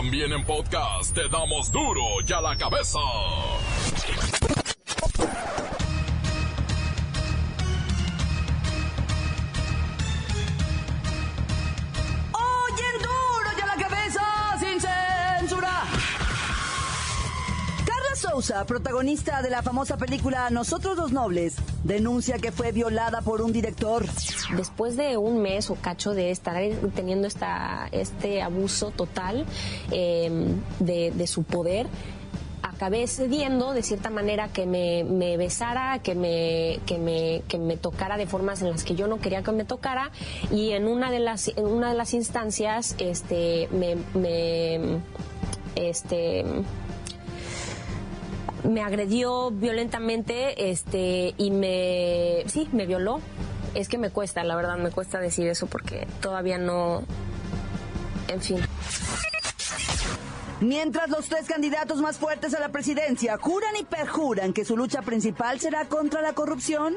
También en podcast te damos duro y a la cabeza. Protagonista de la famosa película Nosotros los Nobles, denuncia que fue violada por un director. Después de un mes o cacho de estar teniendo esta, este abuso total eh, de, su poder, acabé cediendo de cierta manera que me, besara, que me, que, me, que me tocara de formas en las que yo no quería que me tocara y en una de las, en una de las instancias este, me, me este, me agredió violentamente este, y me, sí, me violó. Es que me cuesta, la verdad, me cuesta decir eso porque todavía no, en fin. Mientras los tres candidatos más fuertes a la presidencia juran y perjuran que su lucha principal será contra la corrupción,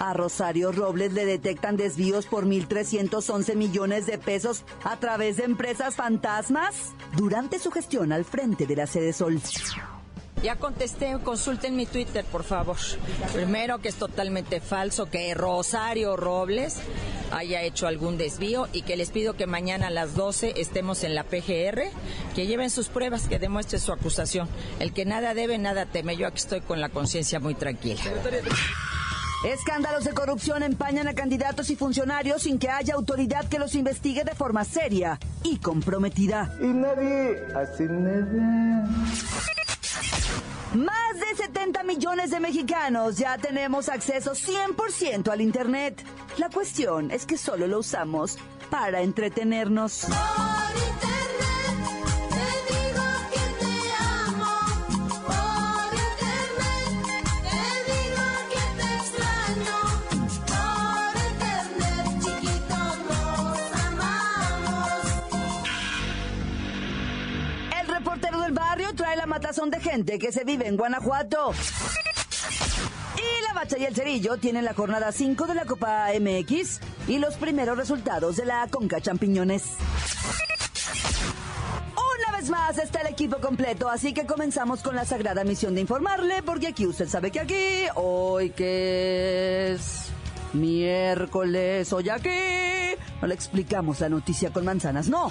a Rosario Robles le detectan desvíos por 1.311 millones de pesos a través de empresas fantasmas durante su gestión al frente de la sede Sol. Ya contesté, consulten mi Twitter, por favor. Primero, que es totalmente falso que Rosario Robles haya hecho algún desvío y que les pido que mañana a las 12 estemos en la PGR, que lleven sus pruebas, que demuestre su acusación. El que nada debe, nada teme. Yo aquí estoy con la conciencia muy tranquila. Escándalos de corrupción empañan a candidatos y funcionarios sin que haya autoridad que los investigue de forma seria y comprometida. Y nadie hace nada. Más de 70 millones de mexicanos ya tenemos acceso 100% al Internet. La cuestión es que solo lo usamos para entretenernos. Matazón de gente que se vive en Guanajuato. Y la Bacha y el Cerillo tienen la jornada 5 de la Copa MX y los primeros resultados de la Conca Champiñones. Una vez más está el equipo completo, así que comenzamos con la sagrada misión de informarle, porque aquí usted sabe que aquí, hoy que es miércoles, hoy aquí, no le explicamos la noticia con manzanas, no.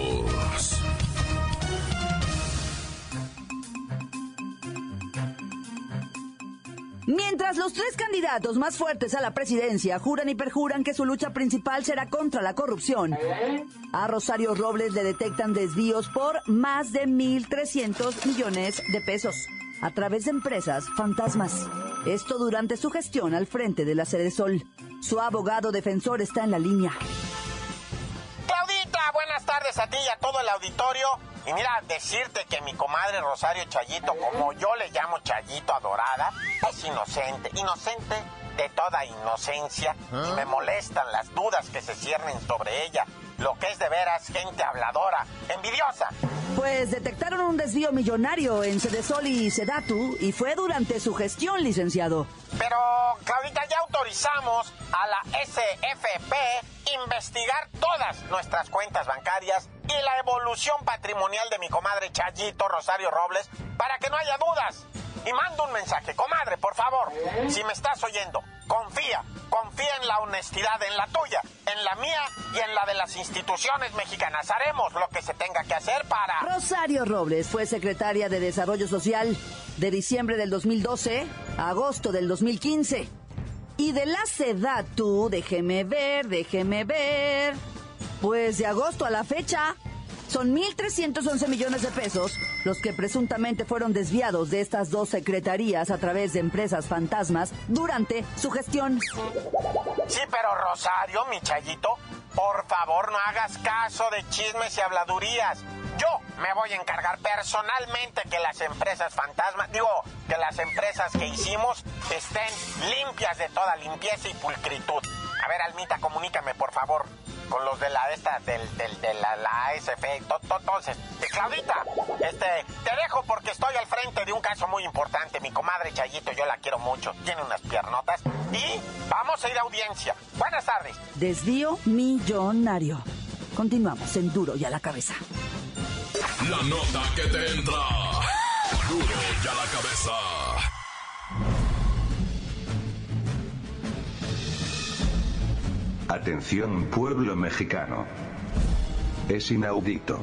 Mientras los tres candidatos más fuertes a la presidencia juran y perjuran que su lucha principal será contra la corrupción, a Rosario Robles le detectan desvíos por más de 1.300 millones de pesos a través de empresas fantasmas. Esto durante su gestión al frente de la Sede Sol. Su abogado defensor está en la línea. Claudita, buenas tardes a ti y a todo el auditorio. Y mira, decirte que mi comadre Rosario Chayito, como yo le llamo Chayito Adorada, es inocente, inocente de toda inocencia. Y me molestan las dudas que se ciernen sobre ella. Lo que es de veras gente habladora, envidiosa. Pues detectaron un desvío millonario en Sedesol y Sedatu y fue durante su gestión, licenciado. Pero, Claudita, ya autorizamos a la SFP investigar todas nuestras cuentas bancarias y la evolución patrimonial de mi comadre Chayito Rosario Robles para que no haya dudas. Y mando un mensaje, comadre, por favor, si me estás oyendo, confía, confía en la honestidad, en la tuya, en la mía y en la de las instituciones mexicanas. Haremos lo que se tenga que hacer para... Rosario Robles fue secretaria de Desarrollo Social de diciembre del 2012 a agosto del 2015. Y de la Sedatu, déjeme ver, déjeme ver. Pues de agosto a la fecha, son 1.311 millones de pesos los que presuntamente fueron desviados de estas dos secretarías a través de empresas fantasmas durante su gestión. Sí, pero Rosario, mi Chayito, por favor no hagas caso de chismes y habladurías. Yo me voy a encargar personalmente que las empresas fantasmas, digo, que las empresas que hicimos estén limpias de toda limpieza y pulcritud. A ver, Almita, comunícame, por favor, con los de la esta, del, del, de la, la ASF, entonces, Claudita, este, te dejo porque estoy al frente de un caso muy importante. Mi comadre Chayito, yo la quiero mucho, tiene unas piernotas y vamos a ir a audiencia. Buenas tardes. Desvío millonario. Continuamos en Duro y a la cabeza. La nota que te entra. Duro y a la cabeza. Atención pueblo mexicano. Es inaudito.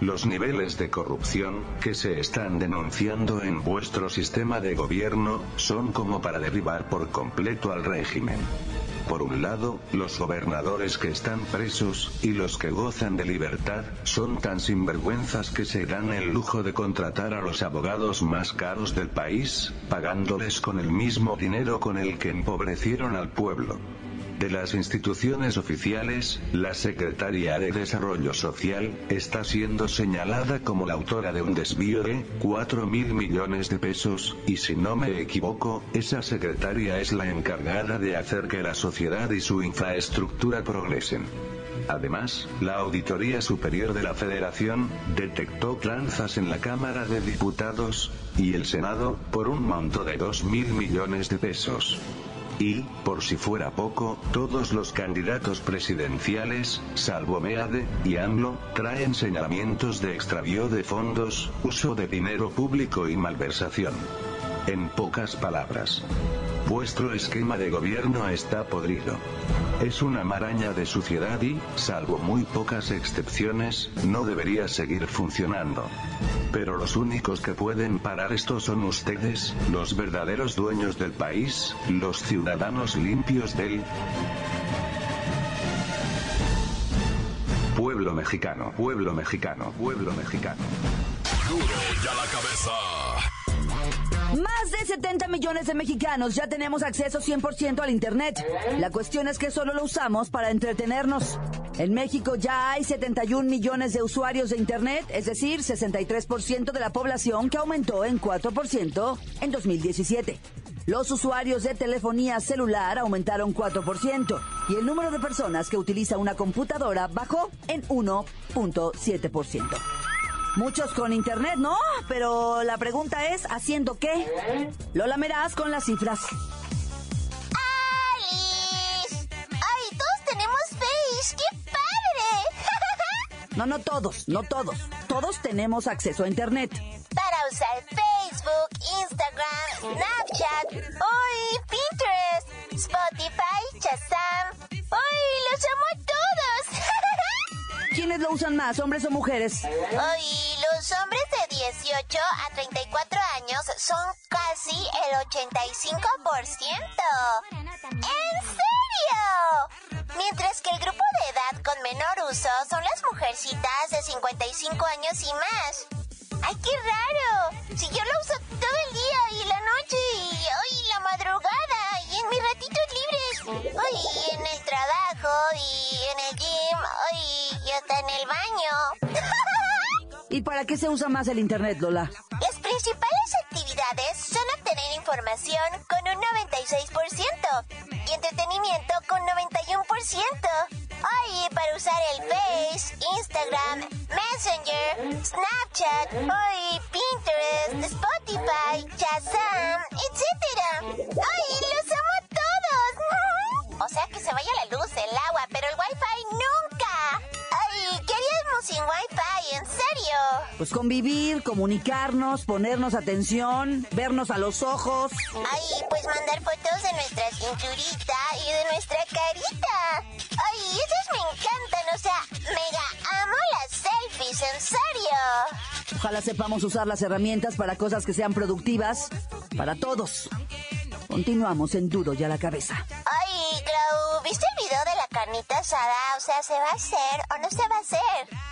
Los niveles de corrupción que se están denunciando en vuestro sistema de gobierno son como para derribar por completo al régimen. Por un lado, los gobernadores que están presos, y los que gozan de libertad, son tan sinvergüenzas que se dan el lujo de contratar a los abogados más caros del país, pagándoles con el mismo dinero con el que empobrecieron al pueblo. De las instituciones oficiales, la Secretaría de Desarrollo Social está siendo señalada como la autora de un desvío de 4 mil millones de pesos, y si no me equivoco, esa secretaria es la encargada de hacer que la sociedad y su infraestructura progresen. Además, la Auditoría Superior de la Federación detectó tranzas en la Cámara de Diputados y el Senado por un monto de 2 mil millones de pesos. Y, por si fuera poco, todos los candidatos presidenciales, salvo Meade y AMLO, traen señalamientos de extravío de fondos, uso de dinero público y malversación. En pocas palabras, vuestro esquema de gobierno está podrido. Es una maraña de suciedad y, salvo muy pocas excepciones, no debería seguir funcionando. Pero los únicos que pueden parar esto son ustedes, los verdaderos dueños del país, los ciudadanos limpios del pueblo mexicano, pueblo mexicano, pueblo mexicano. Duro y a la cabeza. Más de 70 millones de mexicanos ya tenemos acceso 100% al Internet. La cuestión es que solo lo usamos para entretenernos. En México ya hay 71 millones de usuarios de Internet, es decir, 63% de la población que aumentó en 4% en 2017. Los usuarios de telefonía celular aumentaron 4% y el número de personas que utiliza una computadora bajó en 1.7%. Muchos con internet, ¿no? Pero la pregunta es, ¿haciendo qué? Lo lamerás con las cifras. ¡Alice! ¡Ay, todos tenemos Face! ¡Qué padre! No, no todos, no todos. Todos tenemos acceso a internet. Para usar Facebook, Instagram, Snapchat, uy, Pinterest, Spotify, Shazam. ¡Uy, los amo! ¿Quiénes lo usan más, hombres o mujeres? Uy, los hombres de 18 a 34 años son casi el 85%. ¿En serio? Mientras que el grupo de edad con menor uso son las mujercitas de 55 años y más. ¡Ay, qué raro! Si yo lo uso todo el día y la noche y hoy la madrugada y en mis ratitos libres. Hoy en el trabajo y en el gym. Hoy hasta en el baño. ¿Y para qué se usa más el internet, Lola? Las principales actividades son obtener información con un 96% y entretenimiento con 91%. Ay, para usar el Face, Instagram, Messenger, Snapchat, ay, Pinterest, Spotify, Shazam, etc. ¡Ay, los amo todos! O sea que se vaya la luz, el agua, sin Wi-Fi? ¿En serio? Pues convivir, comunicarnos, ponernos atención, vernos a los ojos. Ay, pues mandar fotos de nuestra cinturita y de nuestra carita. Ay, esas me encantan, o sea, mega amo las selfies, en serio. Ojalá sepamos usar las herramientas para cosas que sean productivas para todos. Continuamos en Duro y a la cabeza. Ay, Clau, ¿viste el video de la carnita asada? O sea, ¿se va a hacer o no se va a hacer?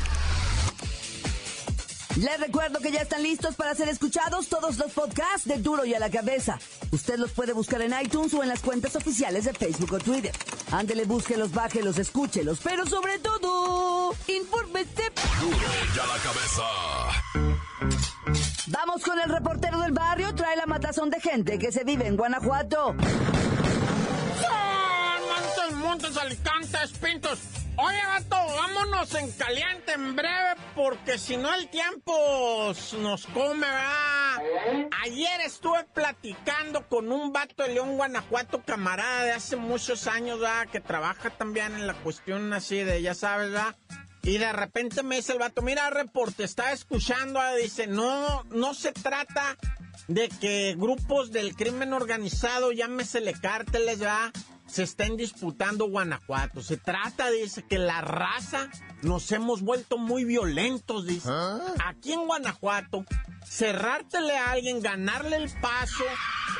Les recuerdo que ya están listos para ser escuchados todos los podcasts de Duro y a la cabeza. Usted los puede buscar en iTunes o en las cuentas oficiales de Facebook o Twitter. Ándele, búsquelos, bájelos, escúchelos, pero sobre todo, infórmese. Duro y a la cabeza. Vamos con el reportero del barrio, trae la matazón de gente que se vive en Guanajuato. Montes, alicantes, pintos. Oye, gato, vámonos en caliente en breve porque si no el tiempo nos come, ¿verdad? Ayer estuve platicando con un vato de León, Guanajuato, camarada de hace muchos años, ¿verdad? Que trabaja también en la cuestión así de, ya sabes, ¿verdad? Y de repente me dice el vato, mira, reporte, está escuchando, ¿verdad? dice, no, no se trata de que grupos del crimen organizado, llámesele cárteles, ¿verdad? Se estén disputando Guanajuato. Se trata, dice, que la raza nos hemos vuelto muy violentos, dice. Aquí en Guanajuato, cerrártele a alguien, ganarle el paso,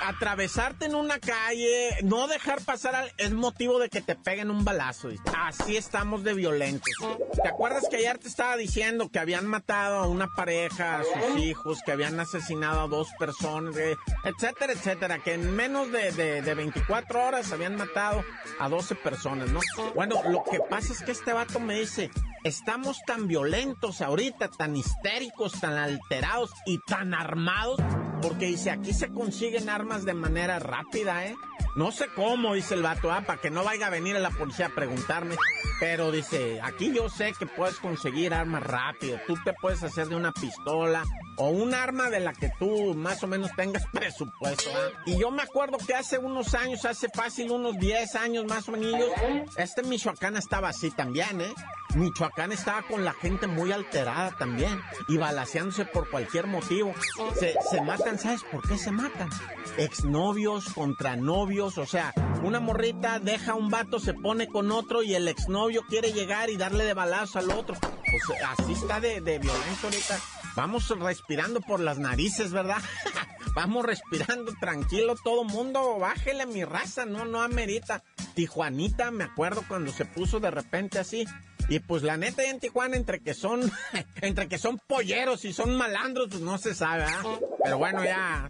atravesarte en una calle, no dejar pasar al, es motivo de que te peguen un balazo. dice. Así estamos de violentos. ¿Te acuerdas que ayer te estaba diciendo que habían matado a una pareja, a sus hijos, que habían asesinado a dos personas, eh, etcétera, etcétera? Que en menos de, de, de 24 horas habían matado a 12 personas, ¿no? Bueno, lo que pasa es que este vato me dice, estamos tan violentos ahorita, tan histéricos, tan alterados y tan armados, porque dice, aquí se consiguen armas de manera rápida, ¿eh? No sé cómo, dice el vato, ah, para que no vaya a venir a la policía a preguntarme. Pero dice, aquí yo sé que puedes conseguir armas rápido. Tú te puedes hacer de una pistola o un arma de la que tú más o menos tengas presupuesto. ¿ah? Y yo me acuerdo que hace unos años, hace fácil unos 10 años más o menos, este Michoacán estaba así también, ¿eh? Michoacán estaba con la gente muy alterada también y balaseándose por cualquier motivo. Se, se matan, ¿sabes por qué se matan? Exnovios contra novios, o sea, una morrita deja a un vato, se pone con otro y el exnovio quiere llegar y darle de balazo al otro. Pues así está de, de violento ahorita. Vamos respirando por las narices, ¿verdad? Vamos respirando tranquilo todo mundo. Bájele mi raza, no, no amerita. Tijuanita, me acuerdo cuando se puso de repente así. Y pues la neta en Tijuana, entre que son, entre que son polleros y son malandros, pues no se sabe, ¿ah? Pero bueno, ya.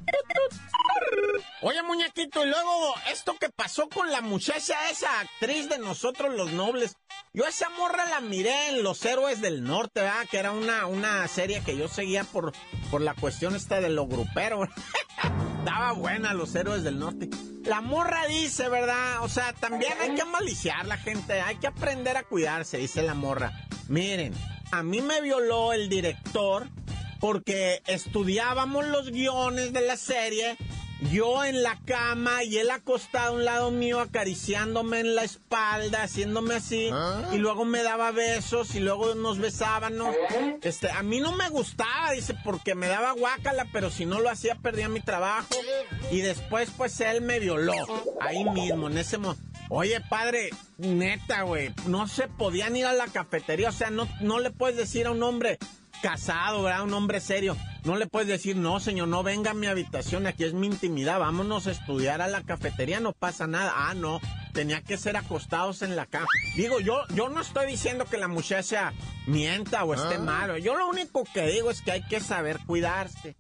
Oye, muñequito, y luego esto que pasó con la muchacha, esa actriz de nosotros los nobles. Yo esa morra la miré en Los Héroes del Norte, ¿verdad? Que era una, una serie que yo seguía por, por la cuestión esta de lo grupero. Daba buena Los Héroes del Norte. La morra dice, ¿verdad? O sea, también hay que maliciar la gente, hay que aprender a cuidarse, dice la morra. Miren, a mí me violó el director porque estudiábamos los guiones de la serie yo en la cama y él acostado a un lado mío acariciándome en la espalda, haciéndome así, y luego me daba besos y luego nos besábamos. Este, a mí no me gustaba, dice, porque me daba guácala, pero si no lo hacía perdía mi trabajo. Y después pues él me violó, ahí mismo, en ese momento. Oye, padre, neta, güey, no se podían ir a la cafetería, o sea, no, no le puedes decir a un hombre casado, ¿verdad? Un hombre serio. No le puedes decir, no, señor, no venga a mi habitación, aquí es mi intimidad, vámonos a estudiar a la cafetería, no pasa nada. Ah, no, tenía que ser acostados en la cama. Digo, yo, yo no estoy diciendo que la muchacha mienta o esté malo. Yo lo único que digo es que hay que saber cuidarse.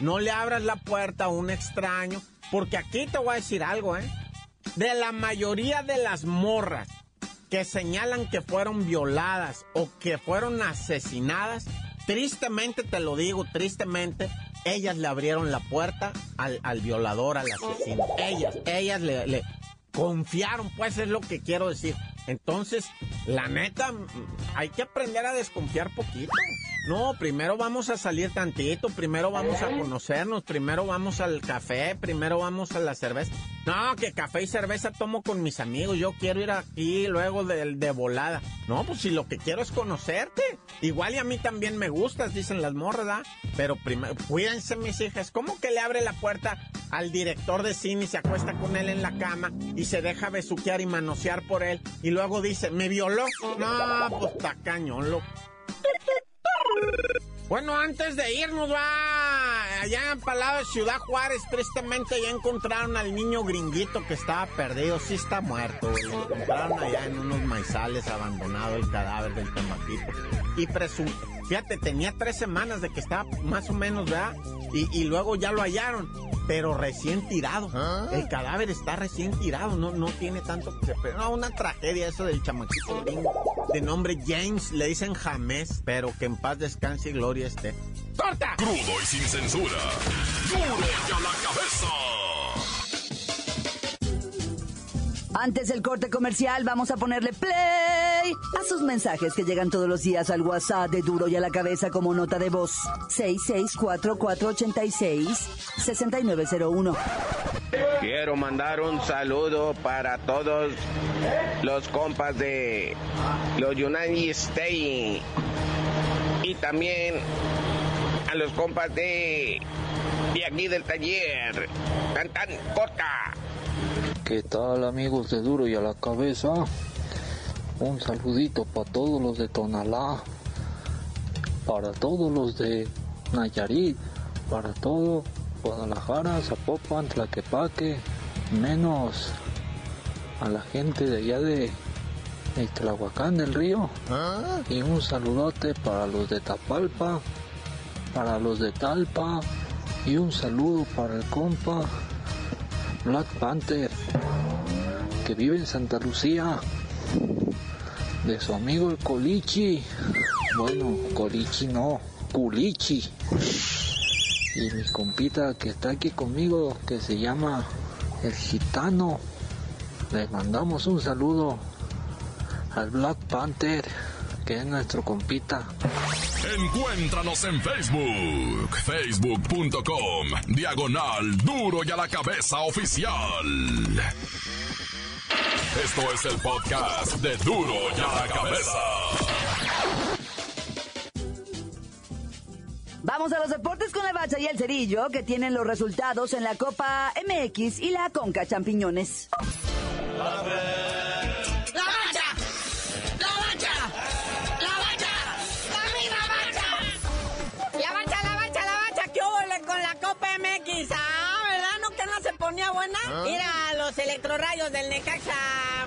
No le abras la puerta a un extraño, porque aquí te voy a decir algo, ¿eh? De la mayoría de las morras que señalan que fueron violadas o que fueron asesinadas, tristemente te lo digo, tristemente, ellas le abrieron la puerta al, al violador, al asesino. Ellas, ellas le, confiaron, pues es lo que quiero decir. Entonces, la neta, hay que aprender a desconfiar poquito. No, primero vamos a salir tantito, primero vamos a conocernos, primero vamos al café, primero vamos a la cerveza. No, que café y cerveza tomo con mis amigos, yo quiero ir aquí luego de, de volada. No, pues si lo que quiero es conocerte. Igual y a mí también me gustas, dicen las morras. Pero primero, cuídense mis hijas, ¿cómo que le abre la puerta al director de cine y se acuesta con él en la cama y se deja besuquear y manosear por él. Y luego dice, ¿me violó? No, pues tacañón, loco. Bueno, antes de irnos, va allá en Palabra Ciudad Juárez, tristemente ya encontraron al niño gringuito que estaba perdido, sí está muerto, lo encontraron allá en unos maizales abandonado el cadáver del temaquito. Y presumo, fíjate, tenía tres semanas de que estaba más o menos, ¿verdad? Y, y luego ya lo hallaron pero recién tirado. El cadáver está recién tirado, no, no tiene tanto que no, una tragedia eso del chamaquito de nombre James, le dicen James, pero que en paz descanse y gloria esté. ¡Corta! Crudo y sin censura. ¡Duro ya la cabeza! Antes del corte comercial, vamos a ponerle play a sus mensajes que llegan todos los días al WhatsApp de Duro y a la cabeza como nota de voz. 664486-6901. Quiero mandar un saludo para todos los compas de los United States y también a los compas de, de aquí del taller. Tan tan corta. ¿Qué tal amigos de Duro y a la cabeza? Un saludito para todos los de Tonalá, para todos los de Nayarit, para todo Guadalajara, Zapopan, Tlaquepaque, menos a la gente de allá de, de Tlahuacán del Río. Y un saludote para los de Tapalpa, para los de Talpa y un saludo para el compa Black Panther, que vive en Santa Lucía, de su amigo el Colichi. Bueno, Colichi no, Culichi. Y mi compita que está aquí conmigo, que se llama el Gitano. Le mandamos un saludo al Black Panther, que es nuestro compita. Encuéntranos en Facebook, facebook.com, diagonal duro y a la cabeza oficial. Esto es el podcast de duro y a la cabeza. Vamos a los deportes con la bacha y el cerillo que tienen los resultados en la Copa MX y la Conca Champiñones. Mira, los electrorrayos del Necaxa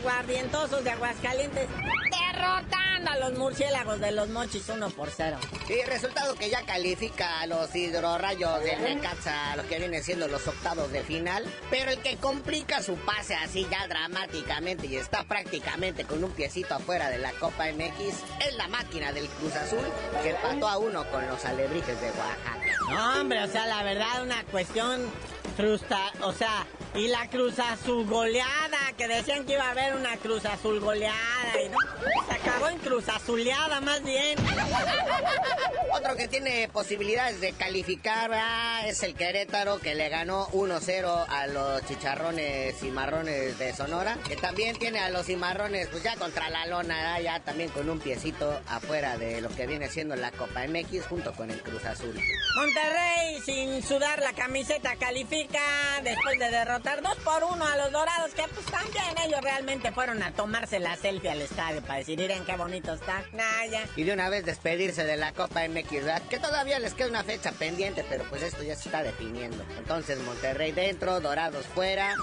guardientosos de Aguascalientes derrotando a los murciélagos de los mochis 1 por 0. Sí, resultado que ya califica a los hidrorrayos del Necaxa, lo que viene siendo los octavos de final. Pero el que complica su pase así ya dramáticamente y está prácticamente con un piecito afuera de la Copa MX es la máquina del Cruz Azul que empató a uno con los alebrijes de Oaxaca. No, hombre, o sea, la verdad, una cuestión frustra, o sea, y la Cruz Azul goleada, que decían que iba a haber una Cruz Azul goleada, y no, se acabó en Cruz Azuleada más bien. Otro que tiene posibilidades de calificar es el Querétaro, que le ganó 1-0 a los chicharrones y marrones de Sonora, que también tiene a los cimarrones, pues ya contra la lona, ya también con un piecito afuera de lo que viene siendo la Copa MX junto con el Cruz Azul. Monterrey, sin sudar la camiseta, califica después de derrotar 2 por 1 a los dorados, que pues también ellos realmente fueron a tomarse la selfie al estadio para decir, miren qué bonito está. Naya. Y de una vez despedirse de la Copa MX. Que todavía les queda una fecha pendiente, pero pues esto ya se está definiendo. Entonces, Monterrey dentro, dorados fuera.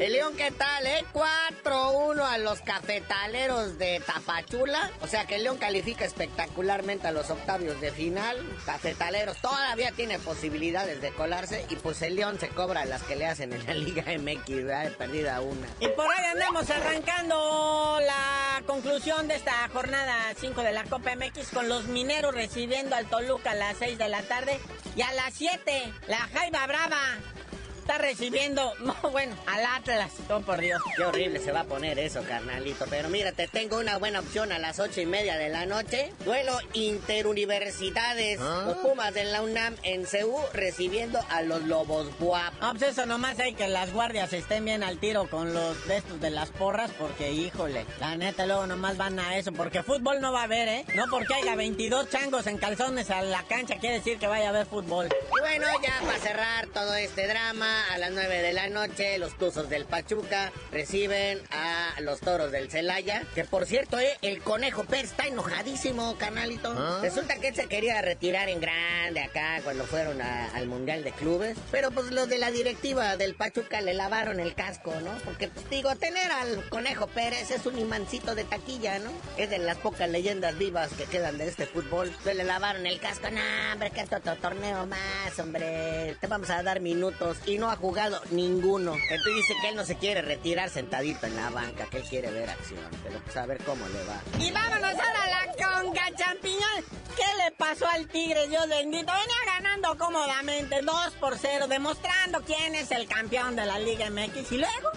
El León, ¿qué tal, eh? 4-1 a los cafetaleros de Tapachula. O sea que el León califica espectacularmente a los octavios de final. Cafetaleros todavía tiene posibilidades de colarse y pues el León se cobra las que le hacen en la Liga MX, ¿verdad? Perdida una. Y por ahí andamos arrancando la conclusión de esta jornada 5 de la Copa MX con los mineros recibiendo al Toluca a las 6 de la tarde y a las 7 la Jaiba Brava está recibiendo, no, bueno, al Atlas. Oh, por Dios. Qué horrible se va a poner eso, carnalito. Pero mira, te tengo una buena opción a las ocho y media de la noche. Duelo interuniversidades. Los Pumas de la UNAM en CEU recibiendo a los Lobos Buap. Ah, pues eso nomás hay que las guardias estén bien al tiro con los de estos de las porras, porque híjole, la neta luego nomás van a eso, porque fútbol no va a haber, ¿eh? No porque haya 22 changos en calzones a la cancha quiere decir que vaya a haber fútbol. Y bueno, ya para cerrar todo este drama, mañana a las 9 de la noche, los Tuzos del Pachuca reciben a los Toros del Celaya. Que por cierto, eh, el Conejo Pérez está enojadísimo, canalito. ¿Ah? Resulta que él se quería retirar en grande acá cuando fueron a- al Mundial de Clubes. Pero pues los de la directiva del Pachuca le lavaron el casco, ¿no? Porque, pues digo, tener al Conejo Pérez es un imancito de taquilla, ¿no? Es de las pocas leyendas vivas que quedan de este fútbol. Entonces le lavaron el casco. No, hombre, que esto otro torneo más, hombre. Te vamos a dar minutos. Y no ha jugado ninguno. Entonces dice que él no se quiere retirar sentadito en la banca, que él quiere ver acción. Pero pues a ver cómo le va. Y vámonos ahora a la conga champiñón. ¿Qué le pasó al Tigre, Dios bendito? Venía ganando cómodamente, 2 por 0, demostrando quién es el campeón de la Liga MX. Y luego,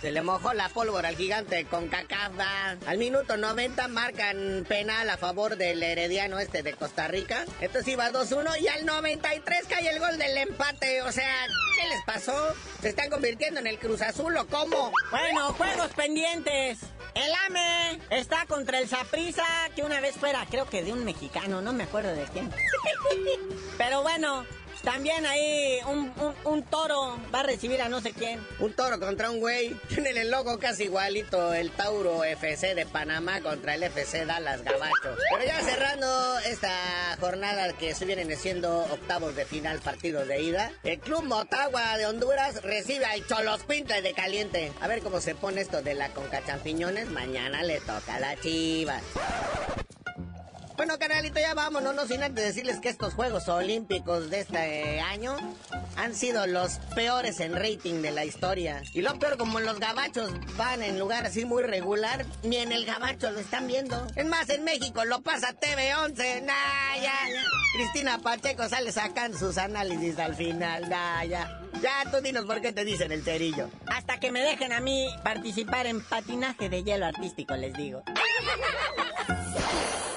Se le mojó la pólvora al gigante con cacaba. Al minuto 90 marcan penal a favor del herediano este de Costa Rica. Entonces iba 2-1 y al 93 cae el gol del empate. O sea, ¿qué les pasó? ¿Se están convirtiendo en el Cruz Azul o cómo? bueno, juegos pendientes. El AME está contra el Saprisa, que una vez fuera, creo que de un mexicano, no me acuerdo de quién. Pero bueno, también ahí un, un- toro va a recibir a no sé quién. Un toro contra un güey. Tienen el logo casi igualito. El Tauro FC de Panamá contra el FC Dallas Gabacho. Pero ya cerrando esta jornada que se vienen siendo octavos de final, partidos de ida. El Club Motagua de Honduras recibe al Cholos Pintle de Caliente. A ver cómo se pone esto de la Conca Champiñones. Mañana le toca a la Chivas. Bueno, canalito, ya vámonos, no sin antes decirles que estos Juegos Olímpicos de este año han sido los peores en rating de la historia. Y lo peor, como los gabachos van en lugar así muy regular, ni en el gabacho lo están viendo. Es más, en México lo pasa TV11, nah, ya, ya. Cristina Pacheco sale sacando sus análisis al final, nah, ya. Ya, tú dinos por qué te dicen el cerillo. Hasta que me dejen a mí participar en patinaje de hielo artístico, les digo.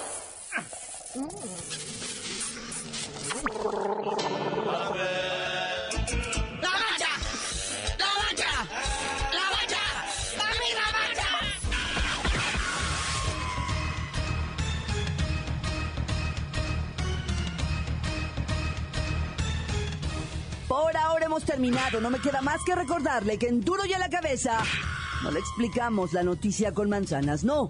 Por ahora hemos terminado. No me queda más que recordarle que en Duro y a la cabeza no le explicamos la noticia con manzanas, no.